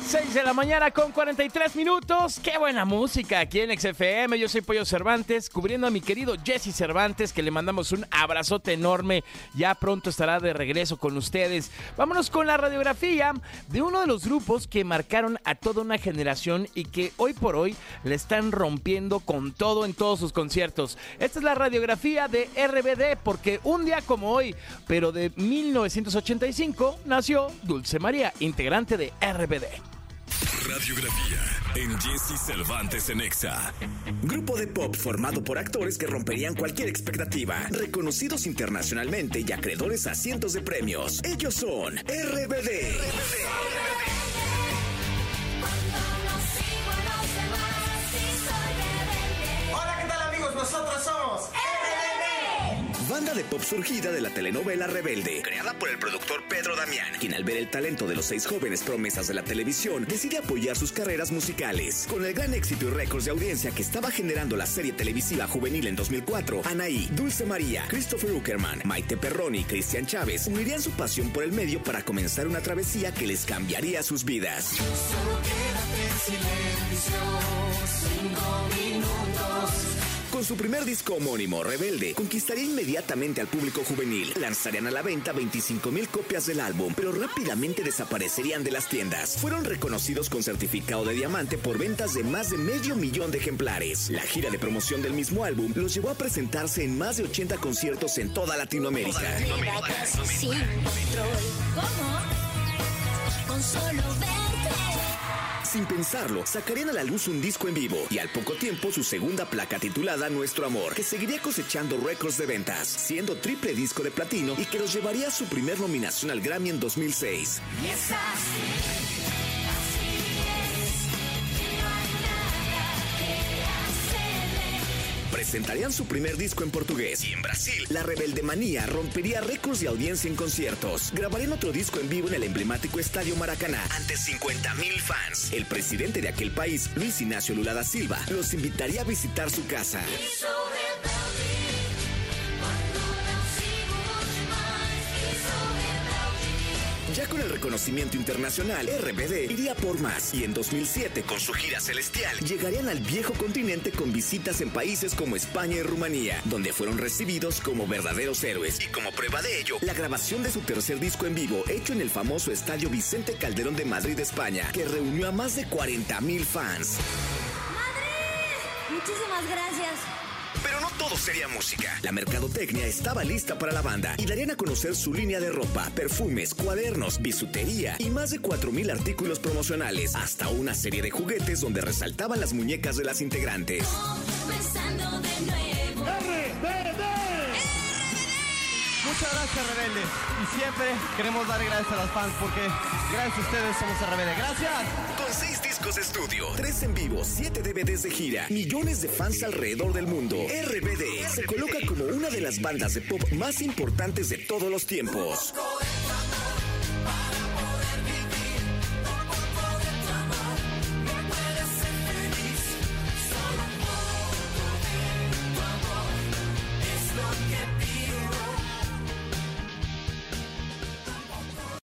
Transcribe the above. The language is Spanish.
6 de la mañana con 43 minutos. Qué buena música aquí en XFM. Yo soy Pollo Cervantes, cubriendo a mi querido Jesse Cervantes, que le mandamos un abrazote enorme. Ya pronto estará de regreso con ustedes. Vámonos con la radiografía de uno de los grupos que marcaron a toda una generación y que hoy por hoy le están rompiendo con todo en todos sus conciertos. Esta es la radiografía de RBD, porque un día como hoy, pero de 1985, nació Dulce María, integrante de RBD. Radiografía en Jesse Cervantes en Exa. Grupo de pop formado por actores que romperían cualquier expectativa, reconocidos internacionalmente y acreedores a cientos de premios. Ellos son RBD. Hola, Banda de pop surgida de la telenovela Rebelde, creada por el productor Pedro Damián, quien al ver el talento de los seis jóvenes promesas de la televisión, decide apoyar sus carreras musicales. Con el gran éxito y récords de audiencia que estaba generando la serie televisiva juvenil en 2004, Anaí, Dulce María, Christopher Uckerman, Maite Perroni y Cristian Chávez unirían su pasión por el medio para comenzar una travesía que les cambiaría sus vidas. Su primer disco homónimo, Rebelde, conquistaría inmediatamente al público juvenil. Lanzarían a la venta 25 mil copias del álbum, pero rápidamente desaparecerían de las tiendas. Fueron reconocidos con certificado de diamante por ventas de más de medio millón de ejemplares. La gira de promoción del mismo álbum los llevó a presentarse en más de 80 conciertos en toda Latinoamérica. sin control. ¿Cómo? Con solo. Sin pensarlo, sacarían a la luz un disco en vivo y al poco tiempo su segunda placa titulada Nuestro Amor, que seguiría cosechando récords de ventas, siendo triple disco de platino y que los llevaría a su primer nominación al Grammy en 2006. Y es así. Presentarían su primer disco en portugués y en Brasil. La Rebelde Manía rompería récords de audiencia en conciertos. Grabarían otro disco en vivo en el emblemático Estadio Maracaná ante 50 mil fans. El presidente de aquel país, Luis Ignacio Lula da Silva, los invitaría a visitar su casa. Ya con el reconocimiento internacional, RBD iría por más y en 2007, con su gira celestial, llegarían al viejo continente con visitas en países como España y Rumanía, donde fueron recibidos como verdaderos héroes. Y como prueba de ello, la grabación de su tercer disco en vivo, hecho en el famoso estadio Vicente Calderón de Madrid, España, que reunió a más de 40 mil fans. Muchísimas gracias. Pero no todo sería música. La mercadotecnia estaba lista para la banda y darían a conocer su línea de ropa, perfumes, cuadernos, bisutería y más de 4.000 artículos promocionales, hasta una serie de juguetes donde resaltaban las muñecas de las integrantes. De nuevo. Muchas gracias, Rebeldes. Y siempre queremos dar gracias a las fans porque gracias a ustedes somos Rebelde. Gracias. Con seis discos de estudio, tres en vivo, siete DVDs de gira, millones de fans alrededor del mundo, RBD se coloca como una de las bandas de pop más importantes de todos los tiempos.